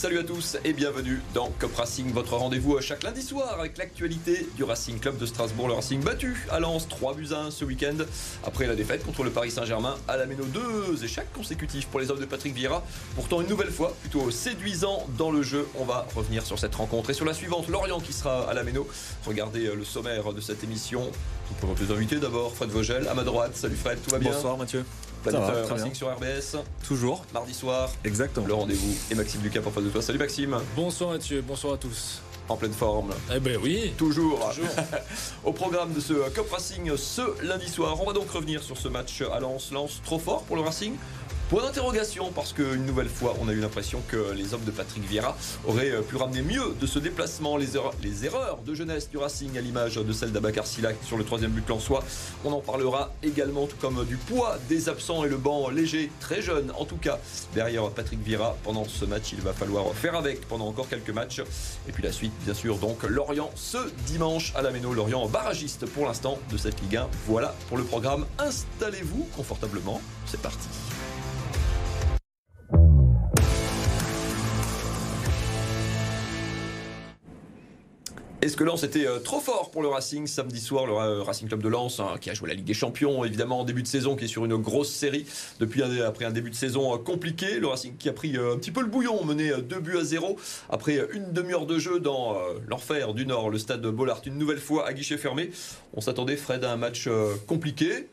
salut à tous et bienvenue dans Cop Racing, votre rendez-vous chaque lundi soir avec l'actualité du Racing Club de Strasbourg. Le Racing battu à Lens 3 buts à 1 ce week-end après la défaite contre le Paris Saint-Germain à la Méno. Deux échecs consécutifs pour les hommes de Patrick Vieira. Pourtant une nouvelle fois plutôt séduisant dans le jeu. On va revenir sur cette rencontre et sur la suivante. Lorient qui sera à la Méno. Regardez le sommaire de cette émission. On présente les invités d'abord. Fred Vogel à ma droite. Salut Fred, tout va bien? Bonsoir Mathieu. Planète Racing sur RBS. Toujours. Mardi soir. Exactement. Le rendez-vous. Et Maxime Ducap en face de toi. Salut Maxime. Bonsoir Mathieu, bonsoir à tous. En pleine forme. Eh ben oui. Toujours. Toujours. Au programme de ce Cop Racing ce lundi soir, on va donc revenir sur ce match à Lens. Lens trop fort pour le Racing Point d'interrogation parce qu'une nouvelle fois, on a eu l'impression que les hommes de Patrick Vieira auraient pu ramener mieux de ce déplacement, les erreurs, de jeunesse du Racing à l'image de celle d'Abakar Silac sur le troisième but soi. On en parlera également, tout comme du poids des absents et le banc léger, très jeune en tout cas, derrière Patrick Vieira. Pendant ce match, il va falloir faire avec pendant encore quelques matchs. Et puis la suite, bien sûr, donc Lorient ce dimanche à la Méno. Lorient barragiste pour l'instant de cette Ligue 1. Voilà pour le programme. Installez-vous confortablement. C'est parti. Est-ce que Lens était euh, trop fort pour le Racing samedi soir Le euh, Racing Club de Lens, hein, qui a joué la Ligue des Champions, évidemment en début de saison, qui est sur une grosse série depuis après un début de saison euh, compliqué. Le Racing qui a pris un petit peu le bouillon, mené 2 buts à 0 après une demi-heure de jeu dans l'enfer du Nord, le stade de Bollard, une nouvelle fois à guichet fermé. On s'attendait, Fred, à un match compliqué.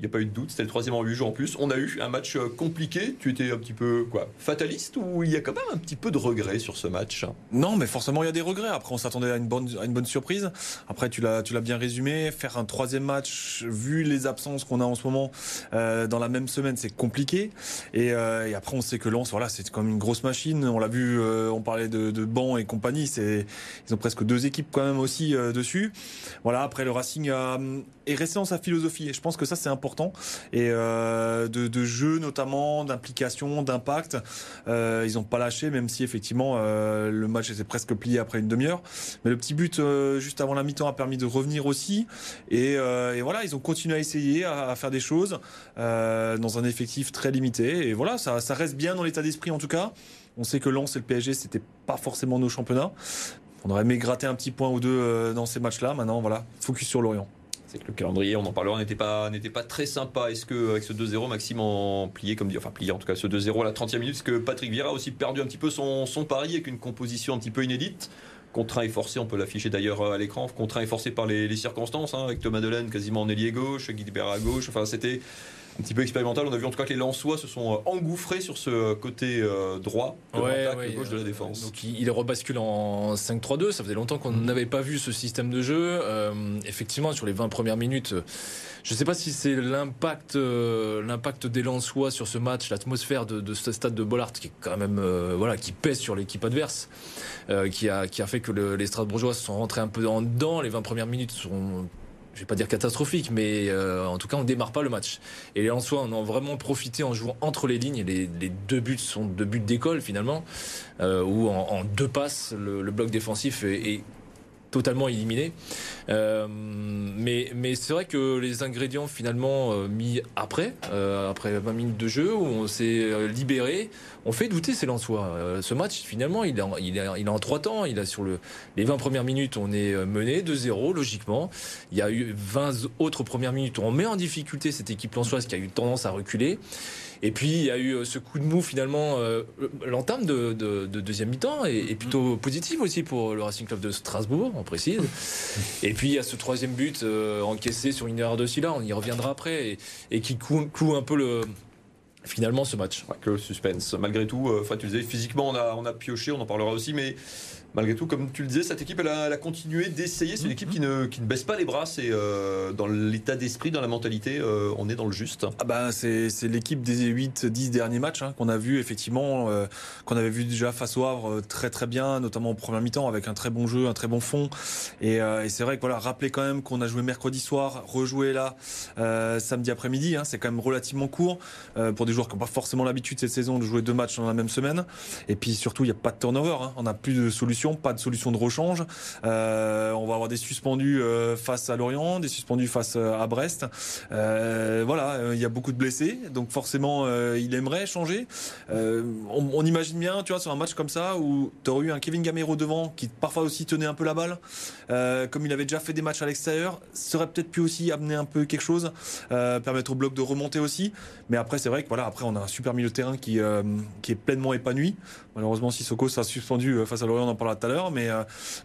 Il n'y a pas eu de doute, c'était le troisième en 8 jours en plus. On a eu un match euh, compliqué. Tu étais un petit peu quoi fataliste ou il y a quand même un petit peu de regret sur ce match? Non, mais forcément il y a des regrets. Après, on s'attendait à une bonne, surprise. Après, tu l'as, bien résumé. Faire un troisième match, vu les absences qu'on a en ce moment euh, dans la même semaine, c'est compliqué. Et, euh, et, après, on sait que Lens, voilà, c'est comme une grosse machine. On l'a vu, on parlait de, de banc et compagnie. C'est, ils ont presque deux équipes quand même aussi dessus. Voilà. Après, le Racing est resté dans sa philosophie. Et je pense que ça, c'est important et euh, de, jeu notamment, d'implication, d'impact. Euh, ils n'ont pas lâché, même si effectivement euh, le match s'est presque plié après une demi-heure. Mais le petit but juste avant la mi-temps a permis de revenir aussi. Et, voilà, ils ont continué à essayer, à, faire des choses dans un effectif très limité. Et voilà, ça, ça reste bien dans l'état d'esprit en tout cas. On sait que Lens et le PSG, c'était pas forcément nos championnats. On aurait aimé gratter un petit point ou deux dans ces matchs-là. Maintenant, voilà, focus sur Lorient. C'est que le calendrier, on en parlera, n'était pas, n'était pas très sympa. Est-ce que avec ce 2-0, Maxime en plié, comme dit, enfin plié en tout cas, ce 2-0 à la 30e minute, est-ce que Patrick Vieira a aussi perdu un petit peu son, son pari avec une composition un petit peu inédite? Contraint et forcé, on peut l'afficher d'ailleurs à l'écran, contraint et forcé par les, les circonstances, hein, avec Thomas Delaine quasiment en ailier gauche, Guy à gauche, enfin c'était un petit peu expérimental. On a vu en tout cas que les Lensois se sont euh, engouffrés sur ce côté euh, droit de ouais, ouais, gauche de la défense. Donc il rebascule en 5-3-2. Ça faisait longtemps qu'on n'avait pas vu ce système de jeu. Euh, effectivement, sur les 20 premières minutes, je ne sais pas si c'est l'impact, euh, l'impact des Lensois sur ce match, l'atmosphère de, de, ce stade de Bollard qui est quand même, euh, voilà, qui pèse sur l'équipe adverse, euh, qui a, qui a fait que le, les Strasbourgeois se sont rentrés un peu en dedans. Les 20 premières minutes sont je vais pas dire catastrophique, mais euh, en tout cas, on démarre pas le match. Et les Lensois en ont vraiment profité en jouant entre les lignes. Les, deux buts sont deux buts d'école finalement, euh, où en, deux passes, le, le bloc défensif est, est totalement éliminé. Euh, mais mais c'est vrai que les ingrédients finalement euh, mis après, euh, après 20 minutes de jeu, où on s'est libéré, on fait douter ces Lensois. ce match, finalement, il est, en, il, est, il est en trois temps. Il a sur le, les 20 premières minutes, on est mené 2-0, logiquement. Il y a eu 20 autres premières minutes où on met en difficulté cette équipe lensoise qui a eu tendance à reculer. Et puis il y a eu ce coup de mou finalement. Euh, L'entame de, de, de, deuxième mi-temps est, est, plutôt positive aussi pour le Racing Club de Strasbourg, on précise. Et puis il y a ce troisième but euh, encaissé sur une erreur de Silla, on y reviendra après, et, et qui cloue, un peu le finalement ce match. Ouais, que le suspense. Malgré tout, euh, tu disais, physiquement on a, on a pioché, on en parlera aussi, mais malgré tout, comme tu le disais, cette équipe, elle a, elle a continué d'essayer. C'est une équipe qui ne, qui ne, baisse pas les bras. C'est euh, dans l'état d'esprit, dans la mentalité, euh, on est dans le juste. Ah bah, c'est l'équipe des 8-10 derniers matchs hein, qu'on a vu, effectivement, euh, qu'on avait vu déjà face au Havre très très bien, notamment en première mi-temps, avec un très bon jeu, un très bon fond. Et, euh, et c'est vrai que voilà, rappeler quand même qu'on a joué mercredi soir, rejoué là euh, samedi après-midi. Hein, c'est quand même relativement court pour des joueurs qui n'ont pas forcément l'habitude cette saison de jouer deux matchs dans la même semaine. Et puis surtout, il n'y a pas de turnover. Hein, on n'a plus de solution pas de solution de rechange. Euh, on va avoir des suspendus euh, face à Lorient, des suspendus face à Brest. Euh, voilà, il y a beaucoup de blessés, donc forcément, il aimerait changer. On, on, imagine bien, tu vois, sur un match comme ça où tu aurais eu un Kevin Gamero devant qui parfois aussi tenait un peu la balle, comme il avait déjà fait des matchs à l'extérieur, serait peut-être pu aussi amener un peu quelque chose, permettre au bloc de remonter aussi. Mais après, c'est vrai que voilà, après on a un super milieu de terrain qui, qui est pleinement épanoui. Malheureusement, Sissoko sera suspendu face à Lorient, on en parlera tout à l'heure, mais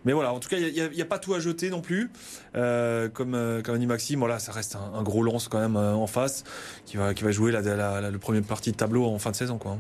mais voilà, en tout cas, il n'y a, pas tout à jeter non plus. Euh, comme, euh, comme dit Maxime, voilà, ça reste un, gros lance quand même euh, en face qui va, jouer la, le premier partie de tableau en fin de saison. Quoi.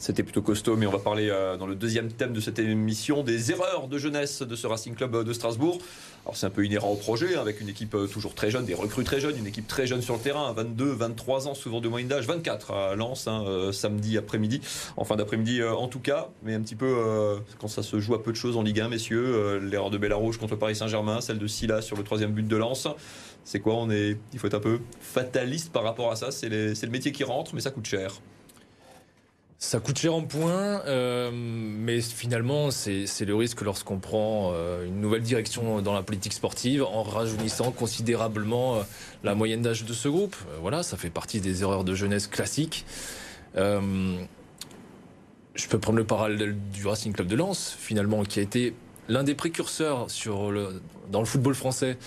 C'était plutôt costaud, mais on va parler dans le deuxième thème de cette émission des erreurs de jeunesse de ce Racing Club de Strasbourg. Alors c'est un peu inhérent au projet, hein, avec une équipe toujours très jeune, des recrues très jeunes, une équipe très jeune sur le terrain, 22, 23 ans, souvent de moyenne d'âge, 24 à Lens, hein, samedi après-midi, en fin d'après-midi en tout cas, mais un petit peu quand ça se joue à peu de choses en Ligue 1, messieurs, l'erreur de Bellarouge contre Paris Saint-Germain, celle de Silla sur le troisième but de Lens. C'est quoi On est, il faut être un peu fataliste par rapport à ça. C'est le métier qui rentre, mais ça coûte cher. Ça coûte cher en points, euh, mais finalement, c'est le risque lorsqu'on prend euh, une nouvelle direction dans la politique sportive en rajeunissant considérablement euh, la moyenne d'âge de ce groupe. voilà, ça fait partie des erreurs de jeunesse classiques. je peux prendre le parallèle du Racing Club de Lens, finalement, qui a été l'un des précurseurs sur le, dans le football français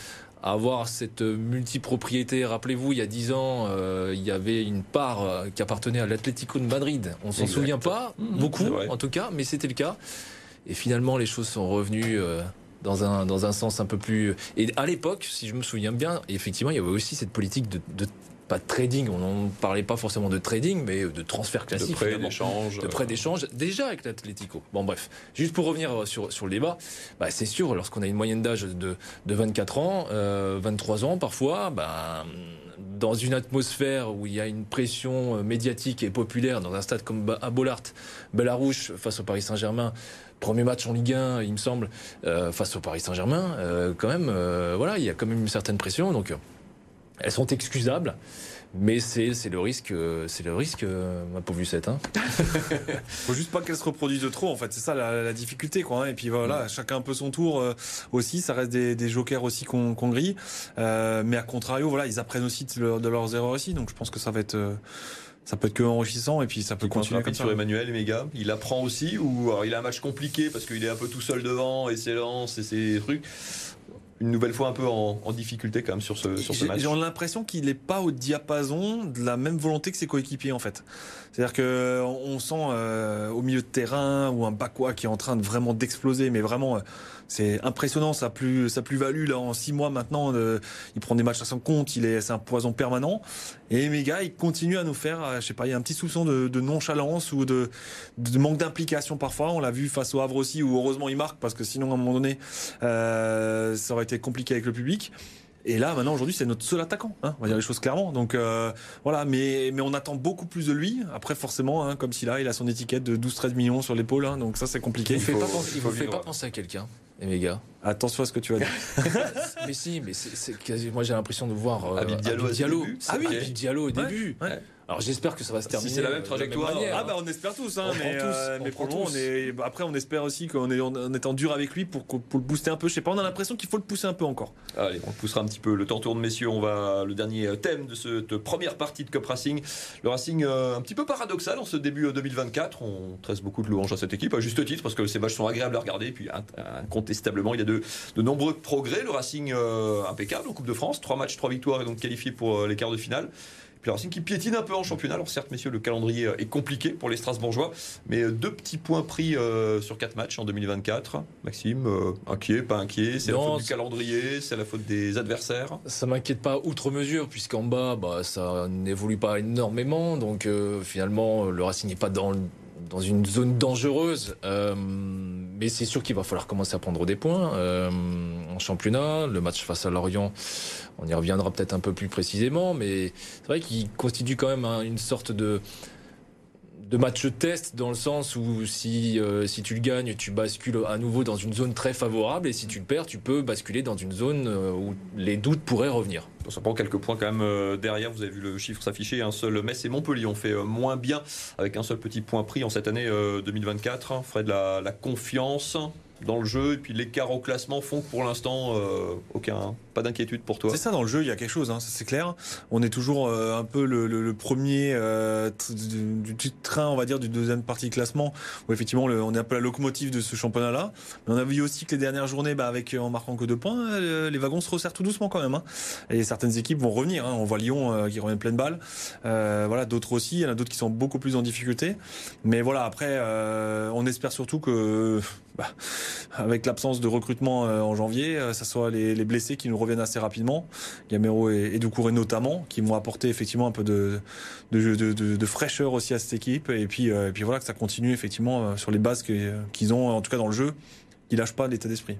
avoir cette multipropriété. Rappelez-vous, il y a dix ans, euh, il y avait une part euh, qui appartenait à l'Atlético de Madrid. On s'en souvient pas mmh, beaucoup, en tout cas, mais c'était le cas. Et finalement, les choses sont revenues euh, dans un dans un sens un peu plus. Et à l'époque, si je me souviens bien, effectivement, il y avait aussi cette politique de, de pas de trading, on n'en parlait pas forcément de trading, mais de transfert classique. De prêt d'échange. De prêt d'échange, déjà avec l'Atlético. Bon, bref. Juste pour revenir sur, sur le débat, bah, c'est sûr, lorsqu'on a une moyenne d'âge de, de 24 ans, 23 euh, ans parfois, bah, dans une atmosphère où il y a une pression euh, médiatique et populaire, dans un stade comme à Bollard, Bellarouche face au Paris Saint-Germain, premier match en Ligue 1, il me semble, euh, face au Paris Saint-Germain, quand même, voilà, il y a quand même une certaine pression. Donc, elles sont excusables. Mais c'est le risque, c'est le risque, ma pauvre Lucette. Hein. Faut juste pas qu'elles se reproduisent trop, en fait. C'est ça la, difficulté, quoi. Hein. Et puis voilà, chacun un peu son tour euh, aussi. Ça reste des, jokers aussi qu'on grille. Euh, mais à contrario, voilà, ils apprennent aussi de, leurs erreurs aussi. Donc je pense que ça va être. Euh, ça peut être que enrichissant et puis ça peut continuer comme sur Emmanuel Méga? Il apprend aussi ou alors il a un match compliqué parce qu'il est un peu tout seul devant et s'élance et ses trucs? Une nouvelle fois un peu en, difficulté quand même sur ce, sur ce match. J'ai l'impression qu'il n'est pas au diapason de la même volonté que ses coéquipiers en fait. C'est-à-dire que on sent euh, au milieu de terrain ou un Bakwa qui est en train de vraiment d'exploser, mais vraiment euh, c'est impressionnant sa plus sa plus value là en six mois maintenant. il prend des matchs à son compte, il est c'est un poison permanent. Et Mega il continue à nous faire, euh, je sais pas, il y a un petit soupçon de, de nonchalance ou de, de manque d'implication parfois. On l'a vu face au Havre aussi où heureusement il marque parce que sinon à un moment donné euh, ça aurait été compliqué avec le public. Et là, maintenant, aujourd'hui, c'est notre seul attaquant. Hein, on va dire les choses clairement. Donc euh, voilà, mais, mais on attend beaucoup plus de lui. Après, forcément, hein, comme si là, il a son étiquette de 12-13 millions sur l'épaule. Hein, donc ça, c'est compliqué. Il ne fait, pas, penser, fait pas penser à quelqu'un, les méga. Attention à ce que tu vas dire. mais si, mais c'est quasi. Moi, j'ai l'impression de voir euh, Diallo. Diallo. Ah oui, Diallo au début. Ouais. Alors j'espère que ça va se terminer. Si c'est la même trajectoire. ah bah on espère tous, hein, mais, euh, mais pour on est. Après on espère aussi qu'en est en étant dur avec lui pour, pour le booster un peu. Je sais pas, on a l'impression qu'il faut le pousser un peu encore. Allez, on le poussera un petit peu. Le temps tourne, messieurs. On va le dernier thème de cette première partie de Cup Racing. Le Racing euh, un petit peu paradoxal en ce début 2024. Euh, on tresse beaucoup de louanges à cette équipe, à juste titre, parce que ces matchs sont agréables à regarder. Et puis incontestablement, il y a de, de nombreux progrès. Le Racing impeccable en Coupe de France, trois matchs, trois victoires et donc qualifié pour les quarts de finale. Puis Racing qui piétine un peu en championnat. Alors certes, messieurs, le calendrier est compliqué pour les Strasbourgeois, mais deux petits points pris euh, sur quatre matchs en 2024. Maxime, euh, inquiet, pas inquiet? C'est la faute du calendrier, c'est la faute des adversaires? Ça m'inquiète pas outre mesure, puisqu'en bas, bah, ça n'évolue pas énormément. Donc euh, finalement, le Racing n'est pas dans dans une zone dangereuse. Euh, mais c'est sûr qu'il va falloir commencer à prendre des points euh, en championnat. Le match face à Lorient, on y reviendra peut-être un peu plus précisément, mais c'est vrai qu'il constitue quand même une sorte de de match test dans le sens où si, euh, si tu le gagnes, tu bascules à nouveau dans une zone très favorable et si tu le perds, tu peux basculer dans une zone euh, où les doutes pourraient revenir. Ça prend quelques points quand même euh, derrière. Vous avez vu le chiffre s'afficher. Un seul Metz et Montpellier ont fait moins bien avec un seul petit point pris en cette année 2024. Fred, la, la confiance dans le jeu et puis l'écart au classement font que pour l'instant, euh, aucun, pas d'inquiétude pour toi. C'est ça, dans le jeu, il y a quelque chose, hein, c'est clair. On est toujours euh, un peu le, le, le premier euh, du, train, on va dire, du deuxième partie classement, où effectivement le, on est un peu la locomotive de ce championnat-là. Mais on a vu aussi que les dernières journées, bah, avec en marquant que deux points, les wagons se resserrent tout doucement quand même. Hein. Et certaines équipes vont revenir. Hein. On voit Lyon qui revient pleine balle. voilà, d'autres aussi. Il y en a d'autres qui sont beaucoup plus en difficulté. Mais voilà, après, on espère surtout que bah, avec l'absence de recrutement euh, en janvier, euh, ça soit les, les, blessés qui nous reviennent assez rapidement, Gamero et, et Doucouré notamment, qui vont apporter effectivement un peu de, fraîcheur aussi à cette équipe, et puis, euh, voilà que ça continue effectivement sur les bases qu'ils ont, en tout cas dans le jeu, qui lâchent pas l'état d'esprit.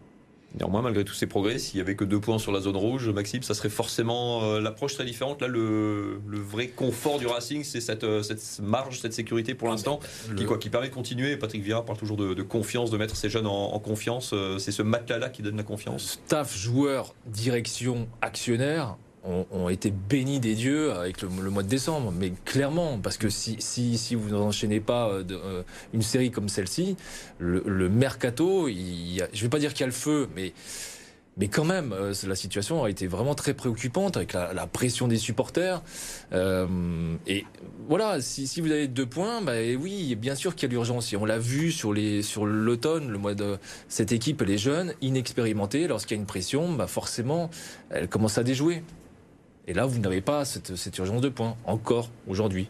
Néanmoins, malgré tous ces progrès, s'il y avait que deux points sur la zone rouge, Maxime, ça serait forcément euh, l'approche très différente. Là, le, le, vrai confort du Racing, c'est cette, euh, cette, marge, cette sécurité pour l'instant, qui, quoi, qui permet de continuer. Patrick Vieira parle toujours de, de confiance, de mettre ses jeunes en, en confiance. Euh, c'est ce matelas-là qui donne la confiance. Staff, joueur, direction, actionnaire ont, été bénis des dieux avec le, mois de décembre, mais clairement, parce que si, si, si vous n'enchaînez pas euh, euh, une série comme celle-ci, le, mercato, je ne vais pas dire qu'il y a le feu, mais mais quand même, euh, la situation a été vraiment très préoccupante avec la, pression des supporters. Et voilà, si, vous avez deux points, bah oui, bien sûr qu'il y a l'urgence. Et on l'a vu sur sur l'automne, le mois de cette équipe, les jeunes, inexpérimentés, lorsqu'il y a une pression, bah forcément, elle commence à déjouer. Et là, vous n'avez pas cette, cette, urgence de points, encore aujourd'hui.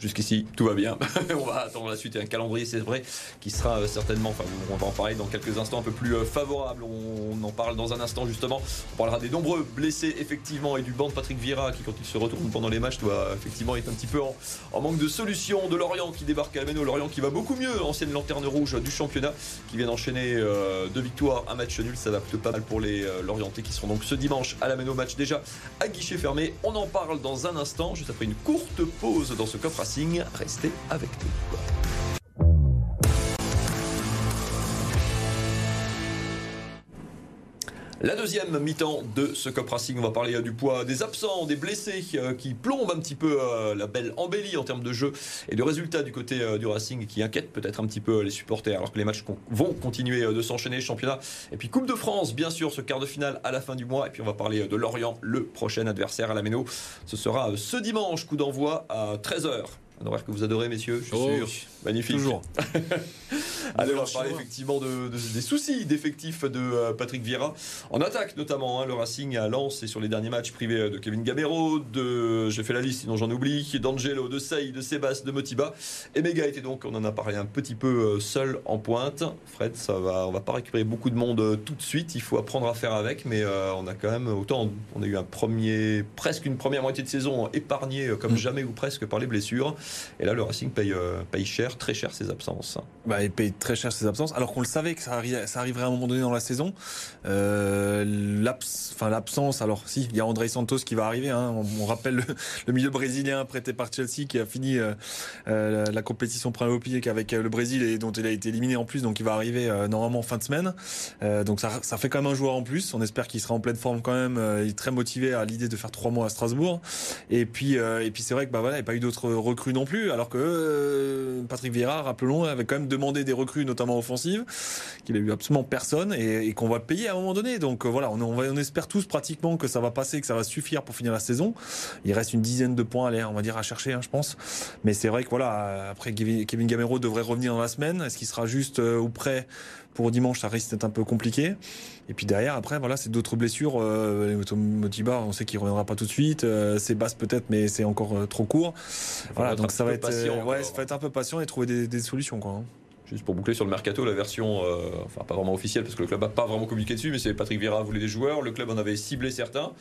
Jusqu'ici, tout va bien. on va attendre la suite et un calendrier, c'est vrai, qui sera euh, certainement, enfin, on va en parler dans quelques instants, un peu plus euh, favorable. On en parle dans un instant, justement. On parlera des nombreux blessés, effectivement, et du banc de Patrick Vieira, qui, quand il se retourne pendant les matchs, doit effectivement être un petit peu en, manque de solutions. De Lorient qui débarque à Almeno. Lorient qui va beaucoup mieux, ancienne lanterne rouge du championnat, qui vient d'enchaîner euh, deux victoires, un match nul. Ça va plutôt pas mal pour les Lorientais qui seront donc ce dimanche à l'Ameno. Match déjà à guichet fermé. On en parle dans un instant, juste après une courte pause dans ce coffre Restez avec nous. La deuxième mi-temps de ce Cop Racing, on va parler du poids des absents, des blessés qui plombent un petit peu la belle embellie en termes de jeu et de résultats du côté du Racing qui inquiète peut-être un petit peu les supporters alors que les matchs vont continuer de s'enchaîner, championnat et puis Coupe de France, bien sûr, ce quart de finale à la fin du mois et puis on va parler de Lorient, le prochain adversaire à la Méno. Ce sera ce dimanche, coup d'envoi à 13h. Un horaire que vous adorez, messieurs, je suis oh, sûr. Magnifique. Toujours. Allez, on va parler effectivement de, de, des soucis d'effectifs de euh, Patrick Vieira. En attaque, notamment, hein, le Racing à Lens et sur les derniers matchs privés de Kevin Gamero, de, j'ai fait la liste, sinon j'en oublie, d'Angelo, de Sey, de Sébastien, de Motiba. Et Mega était donc, on en a parlé un petit peu euh, seul en pointe. Fred, ça va, on va pas récupérer beaucoup de monde euh, tout de suite. Il faut apprendre à faire avec, mais euh, on a quand même autant, on a eu un premier, presque une première moitié de saison épargnée comme mmh. jamais ou presque par les blessures. Et là, le Racing paye, euh, paye cher, très cher ses absences. Bah, il paye très cher ses absences, alors qu'on le savait que ça, ça, arriverait à un moment donné dans la saison. Euh, L'absence, alors si, il y a André Santos qui va arriver. Hein. On, rappelle le, milieu brésilien prêté par Chelsea qui a fini euh, la, compétition pré-olympique avec le Brésil et dont il a été éliminé en plus, donc il va arriver normalement fin de semaine. Donc ça, ça, fait quand même un joueur en plus. On espère qu'il sera en pleine forme quand même. il est très motivé à l'idée de faire trois mois à Strasbourg. Et puis, et puis c'est vrai que bah voilà, il n'y a pas eu d'autres recrues plus, alors que euh, Patrick Vieira, rappelons, avait quand même demandé des recrues, notamment offensives, qu'il a eu absolument personne et, qu'on va payer à un moment donné. Donc euh, voilà, on, espère tous pratiquement que ça va passer, que ça va suffire pour finir la saison. Il reste une dizaine de points, allez, on va dire à chercher, hein, je pense. Mais c'est vrai que voilà, après Kevin Gamero devrait revenir dans la semaine. Est-ce qu'il sera juste euh, ou prêt pour dimanche, ça risque d'être un peu compliqué. Et puis derrière, après, voilà, c'est d'autres blessures. Euh, Motiba, on sait qu'il reviendra pas tout de suite. Euh, c'est basse peut-être, mais c'est encore euh, trop court. Voilà, donc ça va être, euh, ouais, ça va être un peu patient et trouver des, des solutions, quoi. Hein. Juste pour boucler sur le mercato, la version, euh, enfin pas vraiment officielle parce que le club n'a pas vraiment communiqué dessus, mais c'est Patrick Vieira voulait des joueurs, le club en avait ciblé certains.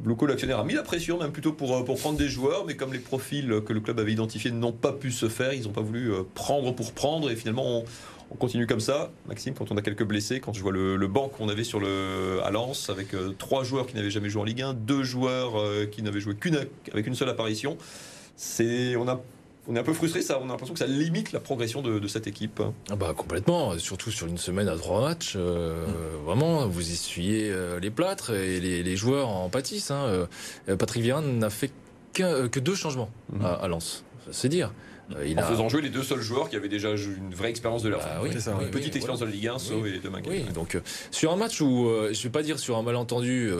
Bluco, l'actionnaire, a mis la pression même plutôt pour, pour prendre des joueurs, mais comme les profils que le club avait identifiés n'ont pas pu se faire, ils n'ont pas voulu prendre pour prendre et finalement on, on continue comme ça. Maxime, quand on a quelques blessés, quand je vois le, le banc qu'on avait sur le, à Lens, avec euh, trois joueurs qui n'avaient jamais joué en Ligue 1, deux joueurs euh, qui n'avaient joué qu'une avec une seule apparition, c'est on a on est un peu frustré, ça, on a l'impression que ça limite la progression de, de cette équipe. Ah bah complètement, surtout sur une semaine à trois matchs. Euh, mmh. Vraiment, vous essuyez les plâtres et les, les joueurs en pâtissent. Hein. Patrick Vieira n'a fait que, que, deux changements mmh. à, à Lens, c'est dire. Euh, il en a... faisant jouer les deux seuls joueurs qui avaient déjà une vraie expérience de leur bah, oui, ça, une petite expérience de la Ligue 1, So et de Oui, donc euh, sur un match où, euh, je vais pas dire sur un malentendu,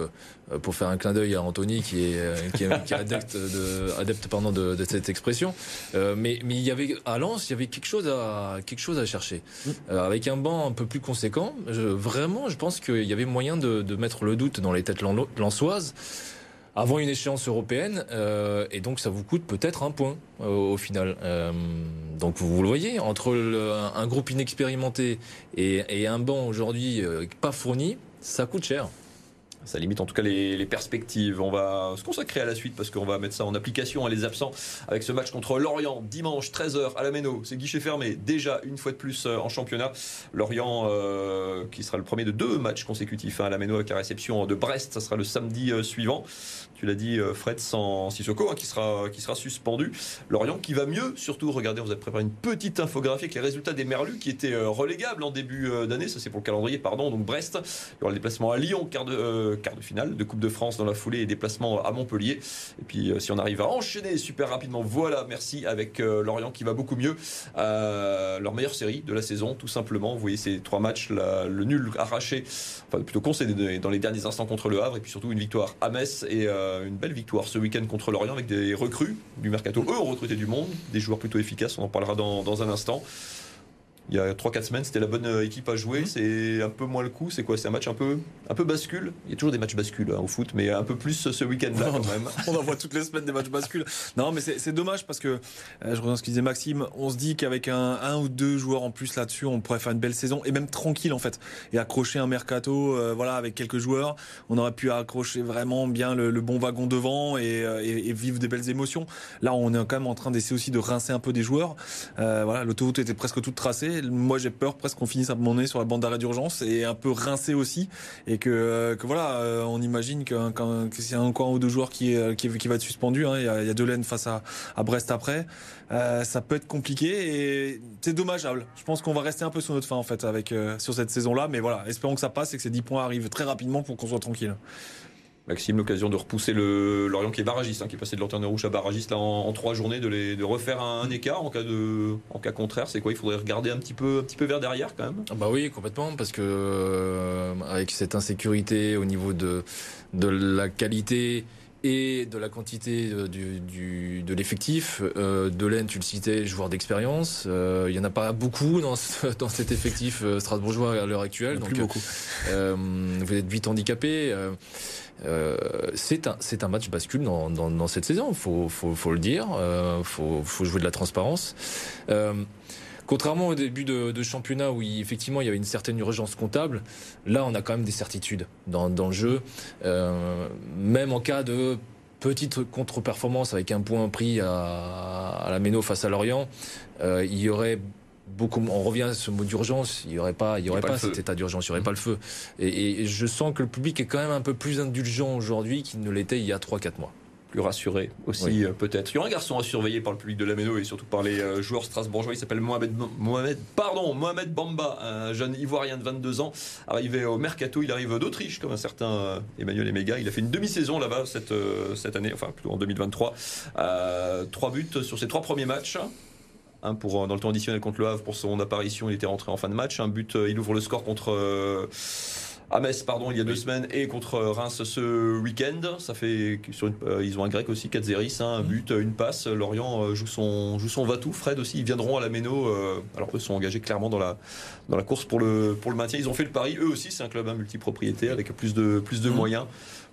pour faire un clin d'œil à Anthony qui est, qui est, qui est adepte, de, adepte pardon, de, de cette expression, mais, mais il y avait à Lens, il y avait quelque chose à, quelque chose à chercher. Mm. avec un banc un peu plus conséquent, je, vraiment, je pense qu'il y avait moyen de, de mettre le doute dans les têtes lensoises avant une échéance européenne, euh, et donc ça vous coûte peut-être un point euh, au final. Euh, donc vous, le voyez, entre un groupe inexpérimenté et, un banc aujourd'hui pas fourni, ça coûte cher. Ça limite en tout cas les, perspectives. On va se consacrer à la suite parce qu'on va mettre ça en application à les absents avec ce match contre Lorient dimanche 13h à la Méno. C'est guichet fermé déjà une fois de plus en championnat. Lorient qui sera le premier de deux matchs consécutifs hein, à la Méno avec la réception de Brest. Ça sera le samedi suivant. Tu l'as dit Fred sans Sissoko hein, qui, sera, qui sera suspendu. Lorient qui va mieux. Surtout regardez, vous avez préparé une petite infographie avec les résultats des Merlus qui étaient relégables en début d'année. Ça c'est pour le calendrier, pardon. Donc Brest. Il y aura le déplacement à Lyon, quart de quart de finale de Coupe de France dans la foulée et déplacement à Montpellier. Et puis euh, si on arrive à enchaîner super rapidement, voilà, merci avec euh, Lorient qui va beaucoup mieux. Euh, leur meilleure série de la saison, tout simplement. Vous voyez ces trois matchs, le nul arraché, enfin plutôt concédé dans les derniers instants contre le Havre, et puis surtout une victoire à Metz et une belle victoire ce week-end contre Lorient avec des recrues du mercato. Eux recruté du monde, des joueurs plutôt efficaces, on en parlera dans, dans un instant il y a 3-4 semaines, c'était la bonne euh, équipe à jouer. Mhm. C'est un peu moins le coup. C'est quoi? C'est un match un peu, un peu bascule. Il y a toujours des matchs bascules hein, au foot, mais un peu plus ce week-end-là quand même. on en voit toutes les semaines des matchs bascules. Non, mais c'est dommage parce que, euh, je reviens à ce que disait Maxime, on se dit qu'avec un, un, ou deux joueurs en plus là-dessus, on pourrait faire une belle saison et même tranquille en fait. Et accrocher un mercato, euh, voilà, avec quelques joueurs, on aurait pu accrocher vraiment bien le, bon wagon devant et, et, vivre des belles émotions. Là, on est quand même en train d'essayer aussi de rincer un peu des joueurs. voilà, l'autoroute était presque toute tracée moi j'ai peur presque qu'on finisse à mon nez sur la bande d'arrêt d'urgence et un peu rincé aussi. Et que, euh, que voilà euh, on imagine que, que, encore un ou deux joueurs qui, euh, qui, qui va être suspendu hein, il, y a, il y a face à, à Brest après. Ça peut être compliqué et c'est dommageable. Je pense qu'on va rester un peu sur notre fin en fait avec sur cette saison là mais voilà espérons que ça passe et que ces 10 points arrivent très rapidement pour qu'on soit tranquille Maxime, l'occasion de repousser le Lorient qui est barragiste, hein, qui est passé de lanterne rouge à barragiste là, en, trois journées, de, les, de refaire un, écart en cas, de, en cas contraire. C'est quoi Il faudrait regarder un petit, peu, un petit peu vers derrière quand même? Ah Bah oui, complètement, parce que euh, avec cette insécurité au niveau de, de la qualité et de la quantité euh, du, de l'effectif. Euh, Delaine, tu le citais, joueur d'expérience. Euh, il n'y en a pas beaucoup dans, dans cet effectif euh, strasbourgeois à l'heure actuelle. Donc, plus beaucoup. vous êtes vite handicapé. Euh, c'est un, un match bascule dans, dans, cette saison, faut, faut, faut le dire, euh, faut, faut jouer de la transparence. Euh, contrairement au début de, championnat où effectivement il y avait une certaine urgence comptable, là on a quand même des certitudes dans, dans le jeu, même en cas de petite contre-performance avec un point pris à, à la Méno face à Lorient, il y aurait beaucoup. On revient à ce mot d'urgence. Il n'y aurait pas, il y aurait pas, cet état d'urgence. Il n'y aurait pas le feu. Et, je sens que le public est quand même un peu plus indulgent aujourd'hui qu'il ne l'était il y a 3-4 mois plus rassuré aussi euh, peut-être. Il y aura un garçon à surveiller par le public de la Méno et surtout par les euh, joueurs strasbourgeois. Il s'appelle Mohamed, Mohamed, pardon, Mohamed Bamba, un jeune ivoirien de 22 ans, arrivé au mercato. Il arrive d'Autriche comme un certain euh, Emmanuel Emega. Il a fait une demi-saison là-bas cette, cette année, enfin plutôt en 2023. trois buts sur ses trois premiers matchs. Un pour, dans le temps additionnel contre le Havre pour son apparition, il était rentré en fin de match. Un but, euh, il ouvre le score contre euh, à Metz, pardon, il y a deux semaines, et contre Reims ce week-end. Ça fait sur euh, ils ont un grec aussi, Katzeris, hein, un but, une passe. Lorient joue son joue son Vatou. Fred aussi, ils viendront à la Méno. alors eux sont engagés clairement dans la dans la course pour le pour le maintien. Ils ont fait le pari. Eux aussi, c'est un club hein, multipropriété avec plus de plus de mmh. moyens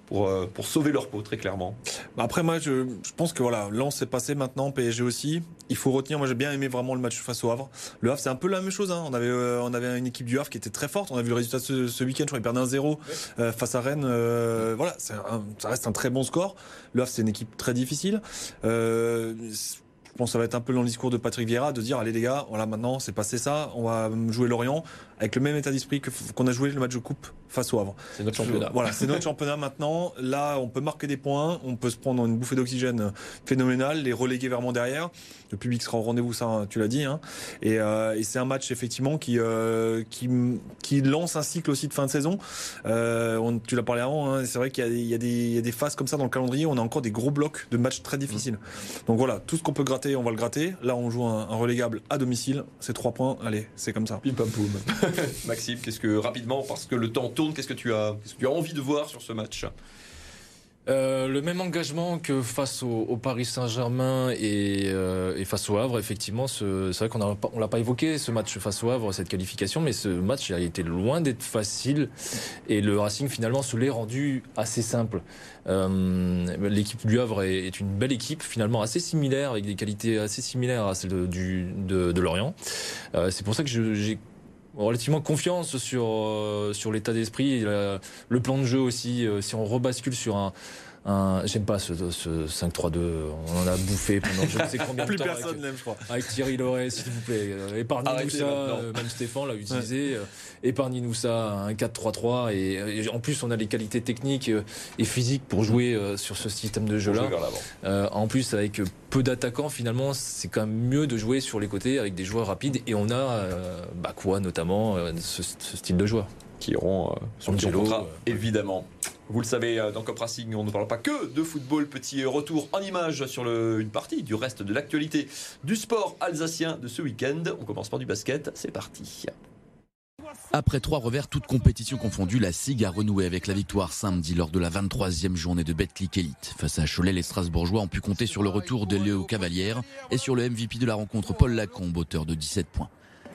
pour, euh, pour sauver leur peau, très clairement. Bah, après, moi, je, je pense que voilà, Lens est passé maintenant, PSG aussi. Il faut retenir, moi j'ai bien aimé vraiment le match face au Havre. Le Havre, c'est un peu la même chose. Hein. On, avait, euh, on avait une équipe du Havre qui était très forte. On a vu le résultat ce, ce week-end, je crois qu'ils perdaient un 0 euh, face à Rennes. voilà, un, ça reste un très bon score. Le Havre, c'est une équipe très difficile. Euh, je pense que ça va être un peu dans le discours de Patrick Vieira de dire allez les gars, voilà maintenant c'est passé ça, on va jouer Lorient avec le même état d'esprit qu'on a joué le match de coupe face au Havre. C'est notre championnat. Voilà, c'est notre championnat maintenant. Là, on peut marquer des points, on peut se prendre une bouffée d'oxygène phénoménale, les reléguer vraiment derrière. Le public sera au rendez-vous, ça, tu l'as dit. Hein. Et, euh, et c'est un match effectivement qui, euh, qui qui lance un cycle aussi de fin de saison. Euh, on, tu l'as parlé avant. Hein, c'est vrai qu'il y, y, a des, il y a des phases comme ça dans le calendrier. On a encore des gros blocs de matchs très difficiles. Donc voilà, tout ce qu'on peut gratter gratter, on va le gratter. Là, on joue un, un relégable à domicile. C'est trois points. Allez, c'est comme ça. Pim pam poum. Maxime, qu'est-ce que rapidement, parce que le temps tourne, qu'est-ce que tu as, tu as envie de voir sur ce match? Euh, le même engagement que face au, Paris Saint-Germain et, euh, et face au Havre, effectivement, ce- c'est vrai qu'on on l'a pas évoqué ce match face au Havre, cette qualification, mais ce match a été loin d'être facile et le Racing finalement se l'est rendu assez simple. Euh, L'équipe du Havre est, une belle équipe, finalement assez similaire, avec des qualités assez similaires à celles de, du, de, Lorient. C'est pour ça que j'ai relativement confiance sur, euh, sur l'état d'esprit, le plan de jeu aussi. euh, si on rebascule sur un. Un- J'aime pas ce, ce 5-3-2, on en a bouffé pendant je ne sais combien de Plus temps. personne je crois. avec Thierry Loret, s'il vous plaît. Euh, Épargnez-nous ça. euh, Même Stéphane l'a utilisé. euh, Épargnez-nous ça, un 4-3-3. Et, et en plus, on a les qualités techniques et physiques pour jouer euh, sur ce système de jeu-là. Euh, en plus, avec peu d'attaquants, finalement, c'est quand même mieux de jouer sur les côtés avec des joueurs rapides. Et on a bah, quoi, notamment, ce, ce style de joueur. Qui iront euh, sur le contrat, euh, évidemment. Vous le savez, euh, dans Cop Racing, on ne parle pas que de football. Petit retour en image sur le- une partie du reste de l'actualité du sport alsacien de ce week-end. On commence par du basket. C'est parti. Après trois revers, toutes compétitions confondues, la SIG a renoué avec la victoire samedi lors de la 23e journée de Betclic Elite. Face à Cholet, les Strasbourgeois ont pu compter sur le retour de Léo Cavalière et sur le MVP de la rencontre Paul Lacombe, auteur de 17 points.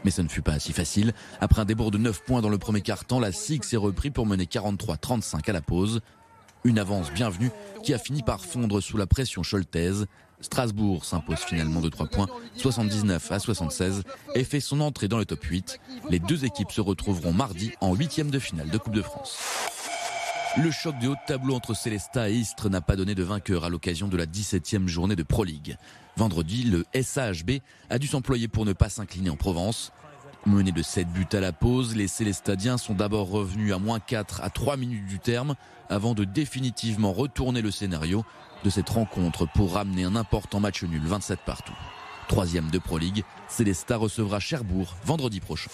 Mais ce ne fut pas si facile. Après un débour de 9 points dans le premier quart-temps, la SIG s'est repris pour mener 43-35 à la pause. Une avance bienvenue qui a fini par fondre sous la pression choltaise. Strasbourg s'impose finalement de 3 points, 79 à 76, et fait son entrée dans le top 8. Les deux équipes se retrouveront mardi en huitième de finale de Coupe de France. Le choc de haut de tableau entre Célestat et Istres n'a pas donné de vainqueur à l'occasion de la 17e journée de Pro League. Vendredi, le SAHB a dû s'employer pour ne pas s'incliner en Provence. Menés de 7 buts à la pause, les Célestadiens sont d'abord revenus à moins 4 à 3 minutes du terme avant de définitivement retourner le scénario de cette rencontre pour ramener un important match nul 27 partout. Troisième de Pro League, Célestat recevra Cherbourg vendredi prochain.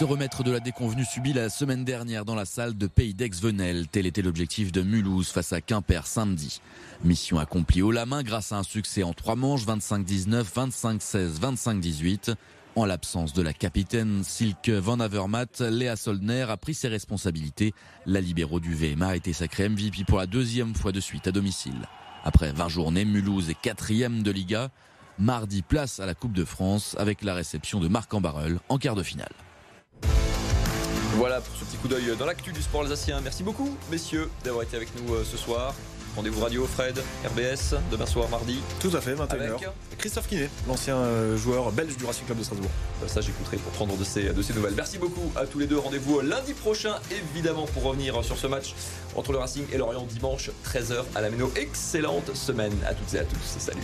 Se remettre de la déconvenue subie la semaine dernière dans la salle de Pays d'Aix-Venelle, tel était l'objectif de Mulhouse face à Quimper samedi. Mission accomplie haut la main grâce à un succès en trois manches 25-19, 25-16, 25-18. En l'absence de la capitaine Silke Van Avermaet, Léa Soldner a pris ses responsabilités. La libéraux du VM a été sacrée MVP pour la deuxième fois de suite à domicile. Après 20 journées, Mulhouse est quatrième de Liga. Mardi, place à la Coupe de France avec la réception de Marc Ambarel en quart de finale. Voilà pour ce petit coup d'œil dans l'actu du sport alsacien. Merci beaucoup, messieurs, d'avoir été avec nous euh, ce soir. Rendez-vous radio Fred, RBS, demain soir, mardi. Tout à fait, 21h. Avec Christophe Kiné, l'ancien euh, joueur belge du Racing Club de Strasbourg. Euh, Ça, j'écouterai pour prendre de ces, de ces nouvelles. Merci beaucoup à tous les deux. Rendez-vous lundi prochain, évidemment, pour revenir sur ce match entre le Racing et Lorient dimanche, 13h à la Méno. Excellente semaine à toutes et à tous. Salut.